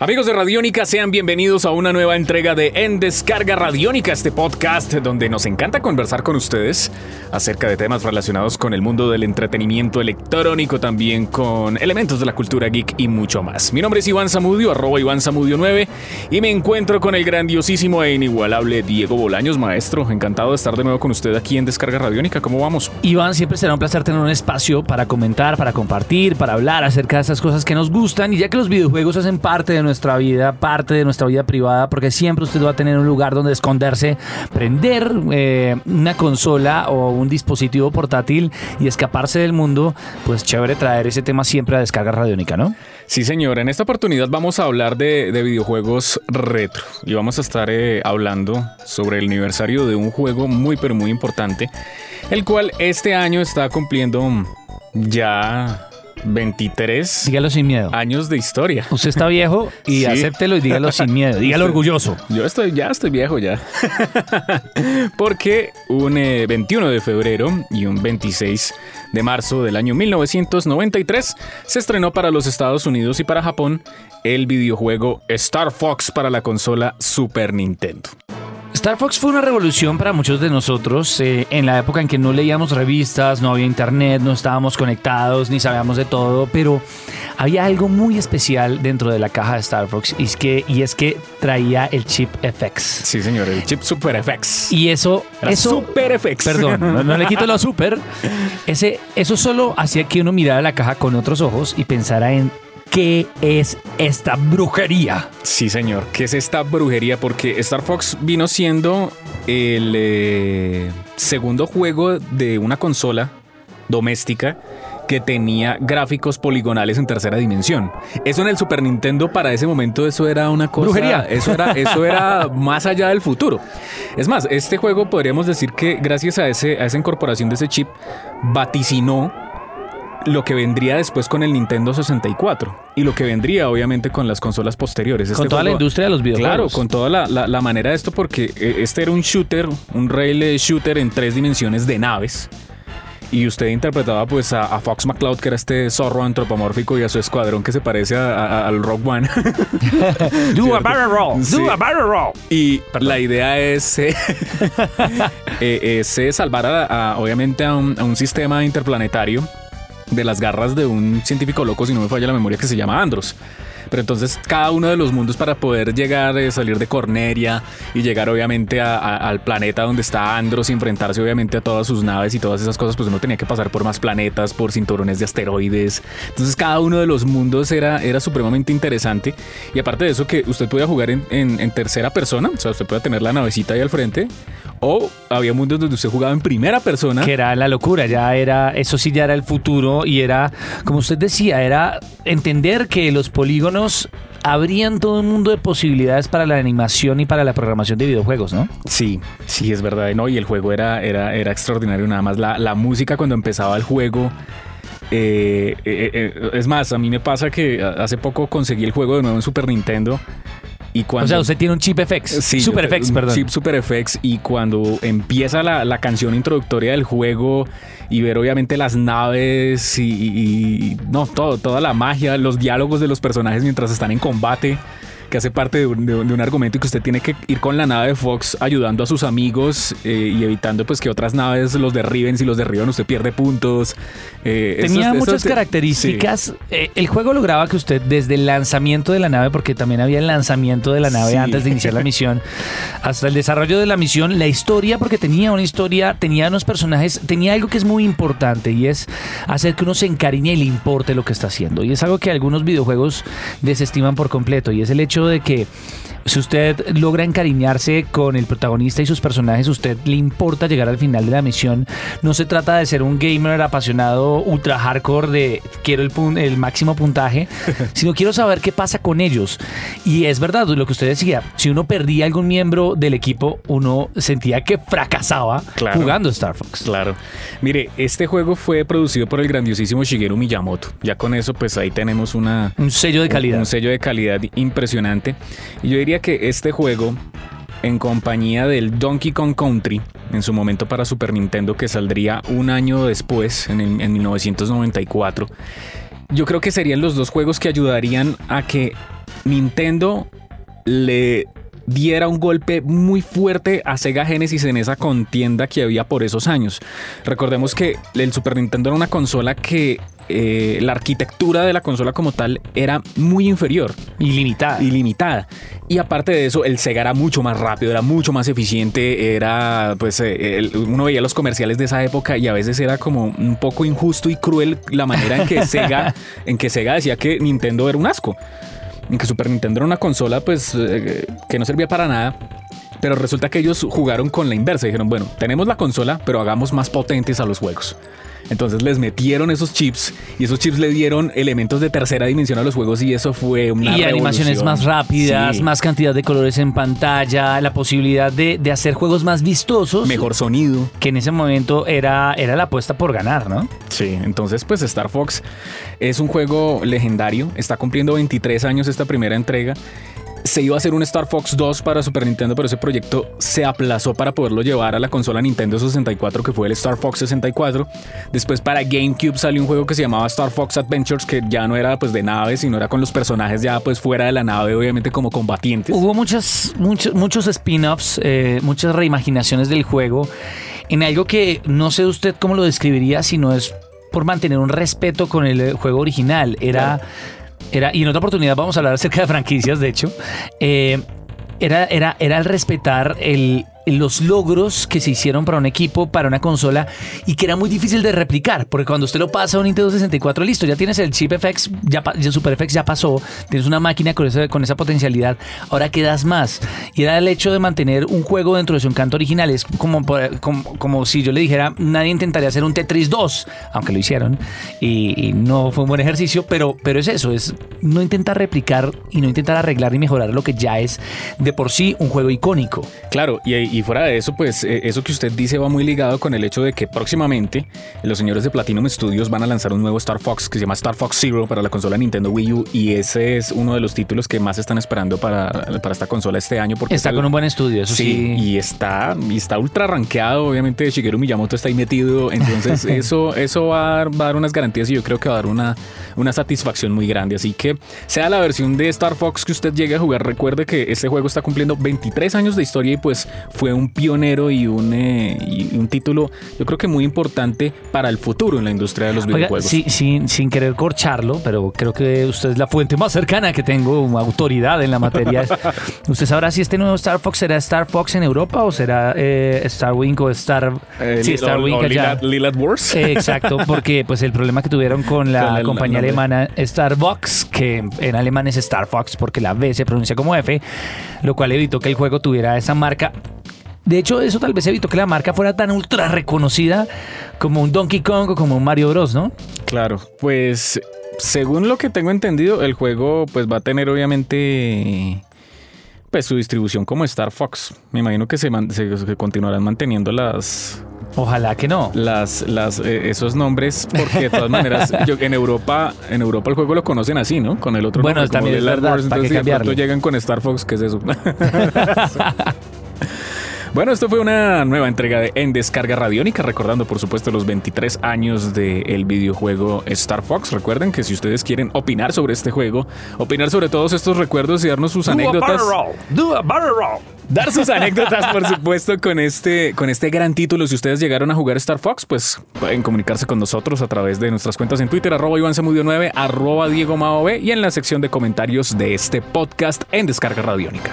Amigos de Radiónica, sean bienvenidos a una nueva entrega de En Descarga Radiónica, este podcast donde nos encanta conversar con ustedes acerca de temas relacionados con el mundo del entretenimiento electrónico, también con elementos de la cultura geek y mucho más. Mi nombre es Iván Zamudio, arroba Iván Zamudio 9, y me encuentro con el grandiosísimo e inigualable Diego Bolaños, maestro. Encantado de estar de nuevo con usted aquí en Descarga Radiónica. ¿Cómo vamos? Iván, siempre será un placer tener un espacio para comentar, para compartir, para hablar acerca de esas cosas que nos gustan, y ya que los videojuegos hacen parte de nuestra vida, parte de nuestra vida privada, porque siempre usted va a tener un lugar donde esconderse, prender eh, una consola o un dispositivo portátil y escaparse del mundo, pues chévere traer ese tema siempre a descarga radiónica, ¿no? Sí, señor. En esta oportunidad vamos a hablar de, de videojuegos retro y vamos a estar eh, hablando sobre el aniversario de un juego muy, pero muy importante, el cual este año está cumpliendo ya 23 Dígalo sin miedo. años de historia. Usted está viejo y Sí. acéptelo y dígalo sin miedo. Dígalo orgulloso. Yo estoy, ya estoy viejo ya. Porque un eh, 21 de febrero y un 26 de marzo del año 1993 se estrenó para los Estados Unidos y para Japón el videojuego Star Fox para la consola Super Nintendo. Star Fox fue una revolución para muchos de nosotros eh, en la época en que no leíamos revistas, no había internet, no estábamos conectados, ni sabíamos de todo, pero había algo muy especial dentro de la caja de Star Fox y es que, y es que traía el chip FX. Sí, señor, el chip Super FX. Y eso, Era eso Super FX. Perdón, no, no le quito lo super. Ese, eso solo hacía que uno mirara la caja con otros ojos y pensara en qué es esta brujería. Sí, señor. ¿Qué es esta brujería? Porque Star Fox vino siendo el eh, segundo juego de una consola doméstica que tenía gráficos poligonales en tercera dimensión. Eso en el Super Nintendo para ese momento eso era una cosa Brujería. Eso era eso era más allá del futuro. Es más, este juego podríamos decir que gracias a ese a esa incorporación de ese chip vaticinó lo que vendría después con el Nintendo 64 y lo que vendría obviamente con las consolas posteriores. Con Este toda la industria de los Claro, videojuegos. con toda la, la- la manera de esto, porque eh, este era un shooter, un rail shooter en tres dimensiones de naves. Y usted interpretaba pues a, a Fox McCloud, que era este zorro antropomórfico, y a su escuadrón que se parece a- a- al Rock One. Do a barrel roll. Sí. Do a barrel roll. Y la idea es, eh, eh, es, eh, salvar obviamente un, a un sistema interplanetario de las garras de un científico loco, si no me falla la memoria, que se llama Andros. Pero entonces cada uno de los mundos para poder llegar, eh, salir de Corneria y llegar obviamente al planeta donde está Andros y enfrentarse obviamente a todas sus naves y todas esas cosas, pues uno tenía que pasar por más planetas, por cinturones de asteroides. Entonces cada uno de los mundos era, era supremamente interesante. Y aparte de eso que usted podía jugar en, en- en tercera persona, o sea, usted podía tener la navecita ahí al frente. O había mundos donde usted jugaba en primera persona. Que era la locura, ya era, eso sí ya era el futuro y era, como usted decía, era entender que los polígonos abrían todo un mundo de posibilidades para la animación y para la programación de videojuegos, ¿no? Sí, sí, es verdad. ¿no? Y el juego era, era, era extraordinario. Nada más la, la música cuando empezaba el juego. eh, eh, eh, es más, a mí me pasa que hace poco conseguí el juego de nuevo en Super Nintendo. Y cuando, O sea, usted tiene un chip FX. Sí, Super yo- FX, perdón. Chip Super FX y cuando empieza la, la canción introductoria del juego y ver obviamente las naves y, y- y- no, todo, toda la magia, los diálogos de los personajes mientras están en combate, que hace parte de un, de argumento y que usted tiene que ir con la nave de Fox ayudando a sus amigos eh, y evitando pues que otras naves los derriben, si los derriban usted pierde puntos. Eh, Tenía muchas características. Eh, el juego lograba que usted, desde el lanzamiento de la nave, porque también había el lanzamiento de la nave Sí. antes de iniciar la misión, hasta el desarrollo de la misión, la historia, porque tenía una historia, tenía unos personajes, tenía algo que es muy importante y es hacer que uno se encariñe y le importe lo que está haciendo. Y es algo que algunos videojuegos desestiman por completo y es el hecho de que si usted logra encariñarse con el protagonista y sus personajes, usted le importa llegar al final de la misión. No se trata de ser un gamer apasionado ultra hardcore de quiero el, el máximo puntaje, sino quiero saber qué pasa con ellos. Y es verdad lo que usted decía, si uno perdía algún miembro del equipo, uno sentía que fracasaba Claro. jugando Star Fox. Claro. Mire, este juego fue producido por el grandiosísimo Shigeru Miyamoto. Ya con eso, pues ahí tenemos una, Un sello de calidad. Un sello de calidad impresionante. Y yo diría que este juego en compañía del Donkey Kong Country, en su momento para Super Nintendo, que saldría un año después, en, el- en 1994. Yo creo que serían los dos juegos que ayudarían a que Nintendo le diera un golpe muy fuerte a Sega Genesis en esa contienda que había por esos años. Recordemos que el Super Nintendo era una consola que eh, la arquitectura de la consola como tal era muy inferior Ilimitada. ilimitada. Y aparte de eso, el Sega era mucho más rápido, era mucho más eficiente, era, pues, eh, el- uno veía los comerciales de esa época y a veces era como un poco injusto y cruel la manera en que Sega, en que Sega decía que Nintendo era un asco. En que Super Nintendo era una consola, pues, eh, que no servía para nada. Pero resulta que ellos jugaron con la inversa. Dijeron, bueno, tenemos la consola, pero hagamos más potentes a los juegos. Entonces les metieron esos chips y esos chips le dieron elementos de tercera dimensión a los juegos y eso fue una y animaciones más rápidas, Sí. más cantidad de colores en pantalla, la posibilidad de, de hacer juegos más vistosos. mejor sonido. Que en ese momento era, era la apuesta por ganar, ¿no? Sí, entonces pues Star Fox es un juego legendario, está cumpliendo 23 años esta primera entrega. Se iba a hacer un Star Fox 2 para Super Nintendo, pero ese proyecto se aplazó para poderlo llevar a la consola Nintendo 64, que fue el Star Fox 64. Después para GameCube salió un juego que se llamaba Star Fox Adventures, que ya no era pues de naves, sino era con los personajes ya pues fuera de la nave, obviamente como combatientes. Hubo muchas, muchos, muchos spin-offs, eh, muchas reimaginaciones del juego en algo que no sé usted cómo lo describiría, sino es por mantener un respeto con el juego original. Era, era y en otra oportunidad vamos a hablar acerca de franquicias, de hecho. Eh, era, era, era el respetar el, los logros que se hicieron para un equipo, para una consola y que era muy difícil de replicar, porque cuando usted lo pasa a un Nintendo 64, listo, ya tienes el chip FX, ya, ya Super FX ya pasó, tienes una máquina con, esa- con esa potencialidad, ahora quedas más. Y era el hecho de mantener un juego dentro de su encanto original, es como, como, como si yo le dijera, nadie intentaría hacer un Tetris 2, aunque lo hicieron, y, y no fue un buen ejercicio, pero, pero es eso, es no intentar replicar y no intentar arreglar y mejorar lo que ya es de por sí un juego icónico. Claro, y, y fuera de eso, pues eh, eso que usted dice va muy ligado con el hecho de que próximamente los señores de Platinum Studios van a lanzar un nuevo Star Fox que se llama Star Fox Zero para la consola Nintendo Wii U y ese es uno de los títulos que más están esperando para, para esta consola este año porque Está es con un buen estudio, eso Sí, sí. y está, y está ultra rankeado. Obviamente, Shigeru Miyamoto está ahí metido. Entonces, eso, eso va a, dar, va a dar unas garantías y yo creo que va a dar una, una satisfacción muy grande. Así que, sea la versión de Star Fox que usted llegue a jugar, recuerde que este juego está cumpliendo 23 años de historia y pues fue un pionero y un, eh, y un título, yo creo que muy importante para el futuro en la industria de los Oiga, videojuegos. sí, sin, sin querer corcharlo, pero creo que usted es la fuente más cercana que tengo, una autoridad en la materia. ¿Usted sabrá si este nuevo Star Fox será Star Fox en Europa o será eh, Star Wing o Star... Eh, sí, Li- Star o- Wing o allá. Lilad- Wars. Eh, Exacto, porque pues el problema que tuvieron con la Con el compañía nombre. alemana Starbucks, que en alemán es Star Fox porque la B se pronuncia como F, lo cual evitó que el juego tuviera esa marca. De hecho, eso tal vez evitó que la marca fuera tan ultra reconocida como un Donkey Kong o como un Mario Bros, ¿no? Claro, pues según lo que tengo entendido, el juego pues va a tener obviamente pues su distribución como Star Fox. Me imagino que se, man- se- se continuarán manteniendo las Ojalá que no. las, las eh, esos nombres porque de todas maneras yo, en Europa en Europa el juego lo conocen así, ¿no? Con el otro Bueno, nombre, como también es Lilad verdad, Wars, ¿para qué entonces de pronto llegan con Star Fox, ¿qué es eso? Bueno, esto fue una nueva entrega de En Descarga Radiónica, recordando por supuesto los 23 años del videojuego Star Fox. Recuerden que si ustedes quieren opinar sobre este juego, opinar sobre todos estos recuerdos y darnos sus anécdotas, Do a roll. dar sus anécdotas por supuesto con este, con este gran título. Si ustedes llegaron a jugar Star Fox, pues pueden comunicarse con nosotros a través de nuestras cuentas en Twitter, arroba Iván Zamudio 9, arroba Diego Mao B, y en la sección de comentarios de este podcast en Descarga Radiónica.